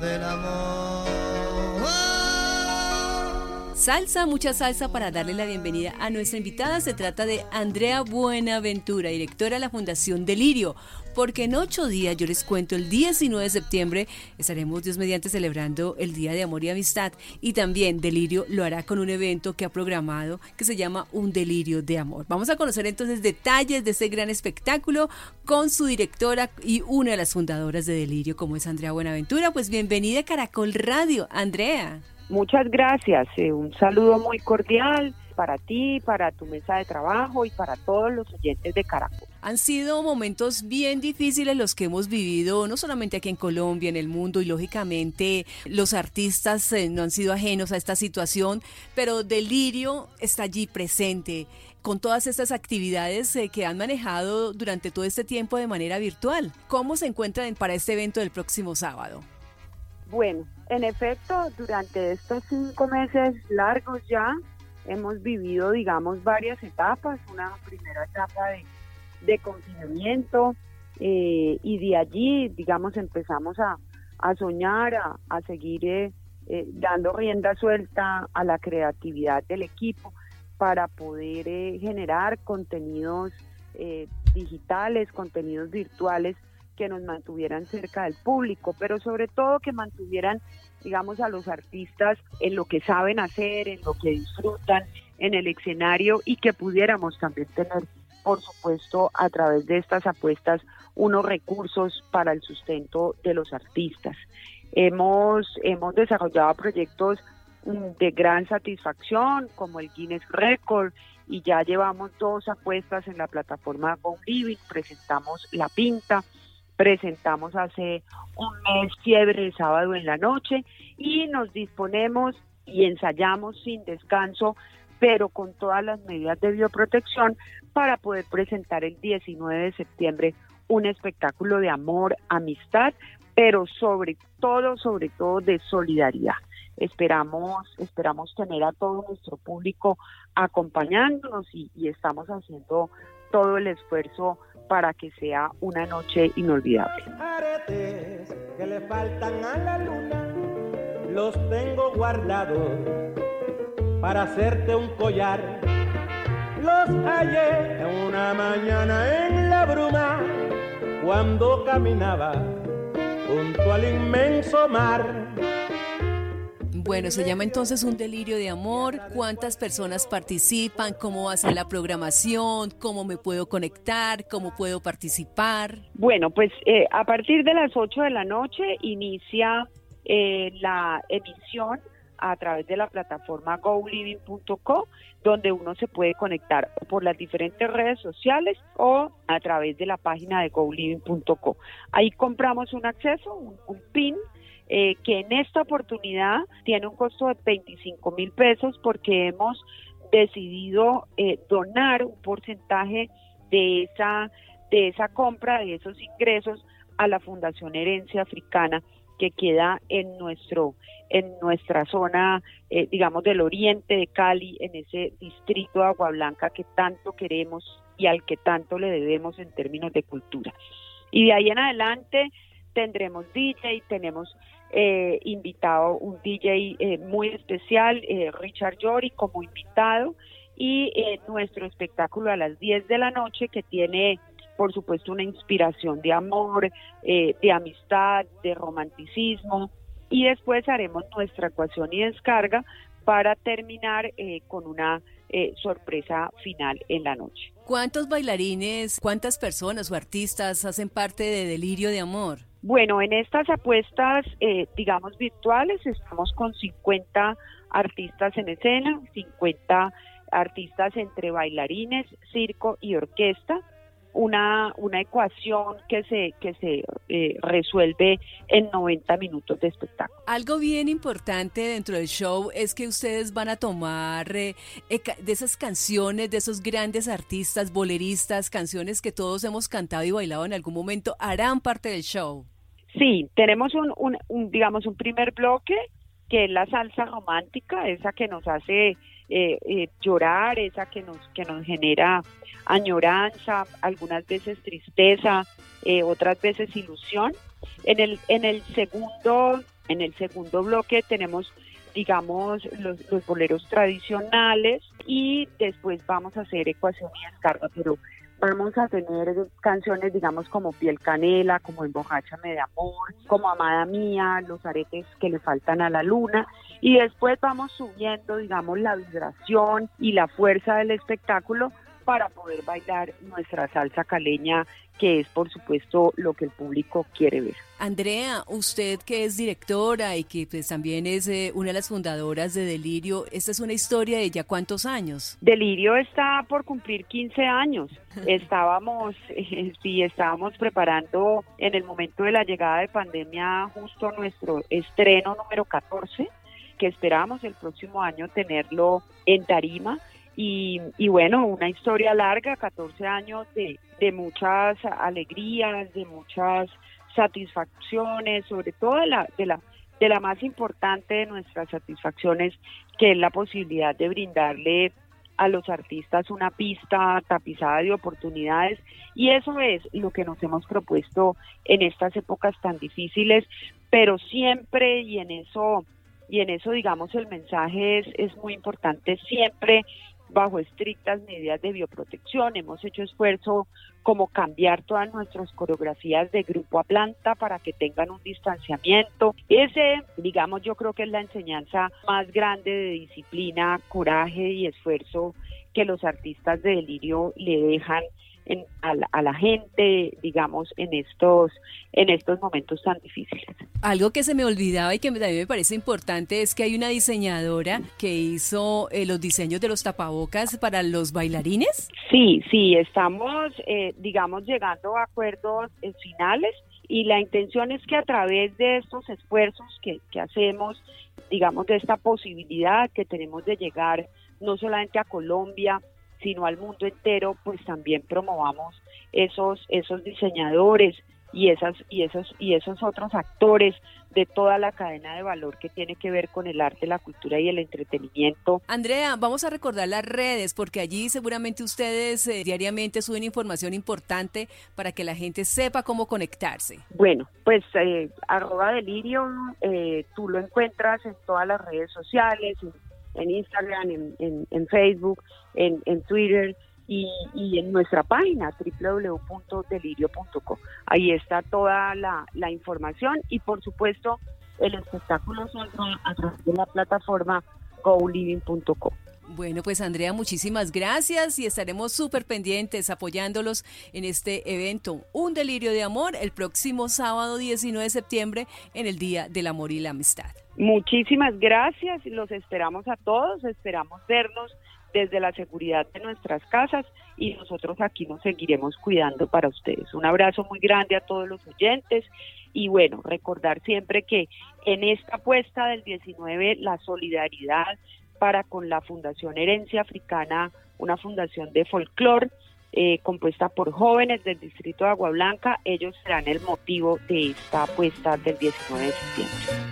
del amor. Salsa, mucha salsa para darle la bienvenida a nuestra invitada. Se trata de Andrea Buenaventura, directora de la Fundación Delirio. Porque en ocho días, yo les cuento, el 19 de septiembre estaremos Dios mediante celebrando el Día de Amor y Amistad. Y también Delirio lo hará con un evento que ha programado que se llama Un Delirio de Amor. Vamos a conocer entonces detalles de este gran espectáculo con su directora y una de las fundadoras de Delirio, como es Andrea Buenaventura. Pues bienvenida a Caracol Radio, Andrea. Muchas gracias. Eh, un saludo muy cordial para ti, para tu mesa de trabajo y para todos los oyentes de Caracol. Han sido momentos bien difíciles los que hemos vivido, no solamente aquí en Colombia, en el mundo, y lógicamente los artistas eh, no han sido ajenos a esta situación, pero Delirio está allí presente con todas estas actividades eh, que han manejado durante todo este tiempo de manera virtual. ¿Cómo se encuentran para este evento del próximo sábado? Bueno, en efecto, durante estos cinco meses largos ya hemos vivido, digamos, varias etapas. Una primera etapa de, confinamiento eh, y de allí, digamos, empezamos a, soñar, a, seguir eh, eh, dando rienda suelta a la creatividad del equipo para poder generar contenidos digitales, contenidos virtuales que nos mantuvieran cerca del público, pero sobre todo que mantuvieran, digamos, a los artistas en lo que saben hacer, en lo que disfrutan en el escenario y que pudiéramos también tener, por supuesto, a través de estas apuestas, unos recursos para el sustento de los artistas. Hemos, hemos desarrollado proyectos mm, de gran satisfacción, como el Guinness Record, y ya llevamos dos apuestas en la plataforma Go Living, presentamos La Pinta, presentamos hace un mes fiebre el sábado en la noche y nos disponemos y ensayamos sin descanso, pero con todas las medidas de bioprotección para poder presentar el 19 de septiembre un espectáculo de amor, amistad, pero sobre todo, sobre todo de solidaridad. Esperamos, esperamos tener a todo nuestro público acompañándonos y, y estamos haciendo todo el esfuerzo para que sea una noche inolvidable. Aretes que le faltan a la luna, los tengo guardados para hacerte un collar. Los hallé en una mañana en la bruma, cuando caminaba junto al inmenso mar bueno, se llama entonces un delirio de amor. ¿Cuántas personas participan? ¿Cómo va a ser la programación? ¿Cómo me puedo conectar? ¿Cómo puedo participar? Bueno, pues eh, a partir de las 8 de la noche inicia eh, la emisión a través de la plataforma goliving.co, donde uno se puede conectar por las diferentes redes sociales o a través de la página de goliving.co. Ahí compramos un acceso, un PIN eh, que en esta oportunidad tiene un costo de 25 mil pesos porque hemos decidido eh, donar un porcentaje de esa, de esa compra, de esos ingresos a la Fundación Herencia Africana que queda en nuestro en nuestra zona eh, digamos del oriente de Cali en ese distrito de Agua Blanca que tanto queremos y al que tanto le debemos en términos de cultura. Y de ahí en adelante tendremos DJ tenemos eh, invitado un DJ eh, muy especial, eh, Richard Jory, como invitado, y nuestro espectáculo a las 10 de la noche que tiene, por supuesto, una inspiración de amor, de amistad, de romanticismo, y después haremos nuestra ecuación y descarga para terminar con una sorpresa final en la noche. ¿Cuántos bailarines, cuántas personas o artistas hacen parte de Delirio de Amor? Bueno, en estas apuestas, eh, digamos, virtuales, estamos con 50 artistas en escena, 50 artistas entre bailarines, circo y orquesta, una, una ecuación que se, que se eh, resuelve en 90 minutos de espectáculo. Algo bien importante dentro del show es que ustedes van a tomar eh, de esas canciones, de esos grandes artistas, boleristas, canciones que todos hemos cantado y bailado en algún momento, harán parte del show. Sí, tenemos un, un, digamos, un primer bloque que es la salsa romántica, esa que nos hace eh, eh, llorar, esa que nos, que nos genera añoranza, algunas veces tristeza, eh, otras veces ilusión. En el, en el segundo En el segundo bloque tenemos digamos, los, los boleros tradicionales y después vamos a hacer ecuación y descarga, pero vamos a tener canciones, digamos, como Piel Canela, como Embojáchame de Amor, como Amada Mía, Los Aretes que le faltan a la luna. Y después vamos subiendo, digamos, la vibración y la fuerza del espectáculo para poder bailar nuestra salsa caleña, que es por supuesto lo que el público quiere ver. Andrea, usted que es directora y que pues también es eh, una de las fundadoras de Delirio, esta es una historia de ya cuántos años. Delirio está por cumplir 15 años. Estábamos, eh, sí, estábamos preparando en el momento de la llegada de pandemia justo nuestro estreno número 14 que esperamos el próximo año tenerlo en tarima y, bueno, una historia larga, 14 años de, muchas alegrías, de muchas satisfacciones, sobre todo de la, de la, de la más importante de nuestras satisfacciones, que es la posibilidad de brindarle a los artistas una pista tapizada de oportunidades. Y eso es lo que nos hemos propuesto en estas épocas tan difíciles, pero siempre y en eso y en eso digamos el mensaje es, es muy importante siempre bajo estrictas medidas de bioprotección. Hemos hecho esfuerzo como cambiar todas nuestras coreografías de grupo a planta para que tengan un distanciamiento. Ese, digamos, yo creo que es la enseñanza más grande de disciplina, coraje y esfuerzo que los artistas de delirio le dejan a, la, gente, digamos, en estos, en estos momentos tan difíciles. Algo que se me olvidaba y que también me parece importante es que hay una diseñadora que hizo eh, los diseños de los tapabocas para los bailarines. Sí, sí, estamos, eh, digamos, llegando a acuerdos eh, finales y la intención es que a través de estos esfuerzos que, que hacemos, digamos, de esta posibilidad que tenemos de llegar no solamente a Colombia, sino al mundo entero, pues también promovamos esos, esos diseñadores y esas y esos y esos otros actores de toda la cadena de valor que tiene que ver con el arte, la cultura y el entretenimiento. Andrea, vamos a recordar las redes porque allí seguramente ustedes eh, diariamente suben información importante para que la gente sepa cómo conectarse. Bueno, pues eh, arroba delirio, eh, tú lo encuentras en todas las redes sociales, en Instagram, en, en, Facebook, en, en Twitter y, y, en nuestra página www.delirio.co. Ahí está toda la, la, información y por supuesto el espectáculo saldrá a través de la plataforma goliving.co. Bueno, pues Andrea, muchísimas gracias y estaremos súper pendientes apoyándolos en este evento, Un Delirio de Amor, el próximo sábado 19 de septiembre en el Día del Amor y la Amistad. Muchísimas gracias, los esperamos a todos, esperamos vernos desde la seguridad de nuestras casas y nosotros aquí nos seguiremos cuidando para ustedes. Un abrazo muy grande a todos los oyentes y bueno, recordar siempre que en esta apuesta del 19 la solidaridad para con la Fundación Herencia Africana, una fundación de folclore eh, compuesta por jóvenes del distrito de Agua Blanca. Ellos serán el motivo de esta apuesta del 19 de septiembre.